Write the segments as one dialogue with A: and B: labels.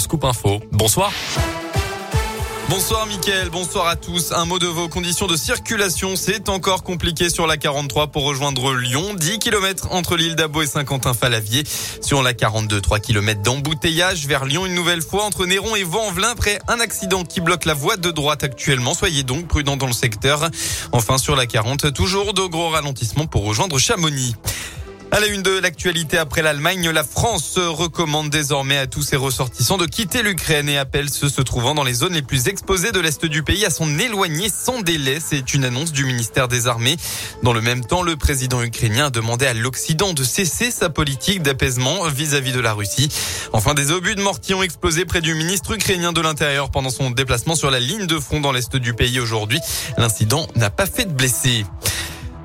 A: Scoop Info. Bonsoir.
B: Bonsoir Mickaël, bonsoir à tous. Un mot de vos conditions de circulation. C'est encore compliqué sur la 43 pour rejoindre Lyon. 10 km entre l'île d'Abo et Saint-Quentin-Falavier. Sur la 42, 3 km d'embouteillage vers Lyon une nouvelle fois entre Néron et Vent-en-Velin après un accident qui bloque la voie de droite actuellement. Soyez donc prudents dans le secteur. Enfin sur la 40, toujours de gros ralentissements pour rejoindre Chamonix. À la une de l'actualité après l'Allemagne, la France recommande désormais à tous ses ressortissants de quitter l'Ukraine et appelle ceux se trouvant dans les zones les plus exposées de l'Est du pays à s'en éloigner sans délai. C'est une annonce du ministère des Armées. Dans le même temps, le président ukrainien a demandé à l'Occident de cesser sa politique d'apaisement vis-à-vis de la Russie. Enfin, des obus de mortier ont explosé près du ministre ukrainien de l'Intérieur pendant son déplacement sur la ligne de front dans l'Est du pays aujourd'hui. L'incident n'a pas fait de blessés.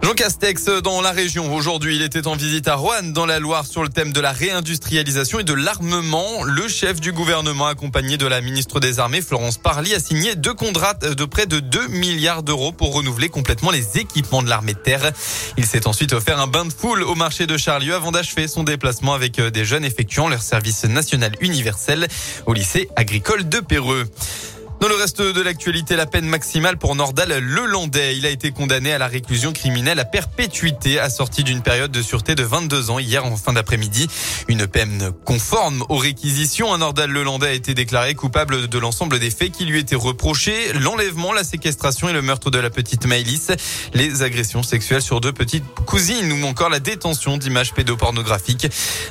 B: Jean Castex dans la région. Aujourd'hui, il était en visite à Roanne dans la Loire sur le thème de la réindustrialisation et de l'armement. Le chef du gouvernement accompagné de la ministre des Armées, Florence Parly, a signé deux contrats de près de 2 milliards d'euros pour renouveler complètement les équipements de l'armée de terre. Il s'est ensuite offert un bain de foule au marché de Charlieu avant d'achever son déplacement avec des jeunes effectuant leur service national universel au lycée agricole de Péreux. Dans le reste de l'actualité, la peine maximale pour Nordal Lelandais. Il a été condamné à la réclusion criminelle à perpétuité assortie d'une période de sûreté de 22 ans hier en fin d'après-midi. Une peine conforme aux réquisitions. Un Nordal Lelandais a été déclaré coupable de l'ensemble des faits qui lui étaient reprochés. L'enlèvement, la séquestration et le meurtre de la petite Maëlys. Les agressions sexuelles sur deux petites cousines ou encore la détention d'images pédopornographiques.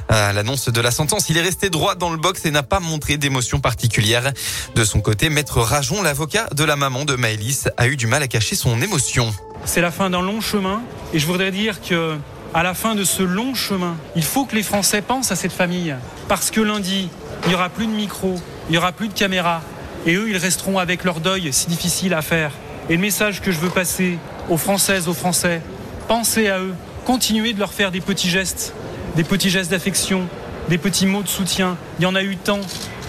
B: À l'annonce de la sentence, il est resté droit dans le box et n'a pas montré d'émotion particulière. De son côté, maître Rajon, l'avocat de la maman de Maëlys, a eu du mal à cacher son émotion.
C: C'est la fin d'un long chemin et je voudrais dire que à la fin de ce long chemin, il faut que les Français pensent à cette famille parce que lundi, il n'y aura plus de micro, il n'y aura plus de caméra et eux, ils resteront avec leur deuil si difficile à faire. Et le message que je veux passer aux Françaises, aux Français, pensez à eux, continuez de leur faire des petits gestes, des petits gestes d'affection, des petits mots de soutien. Il y en a eu tant.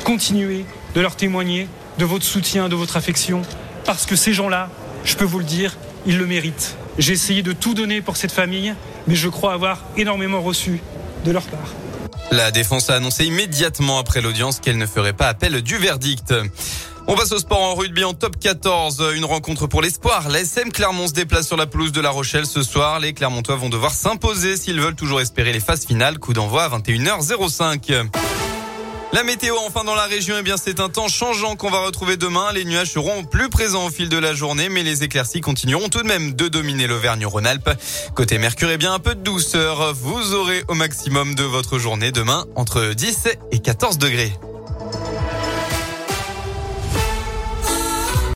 C: Continuez de leur témoigner de votre soutien, de votre affection, parce que ces gens-là, je peux vous le dire, ils le méritent. J'ai essayé de tout donner pour cette famille, mais je crois avoir énormément reçu de leur part.
B: La défense a annoncé immédiatement après l'audience qu'elle ne ferait pas appel du verdict. On passe au sport en rugby en top 14. Une rencontre pour l'espoir. L'ASM Clermont se déplace sur la pelouse de La Rochelle ce soir. Les Clermontois vont devoir s'imposer s'ils veulent toujours espérer les phases finales. Coup d'envoi à 21h05. La météo enfin dans la région, eh bien c'est un temps changeant qu'on va retrouver demain. Les nuages seront plus présents au fil de la journée, mais les éclaircies continueront tout de même de dominer l'Auvergne-Rhône-Alpes. Côté Mercure, eh bien un peu de douceur. Vous aurez au maximum de votre journée demain entre 10 et 14 degrés.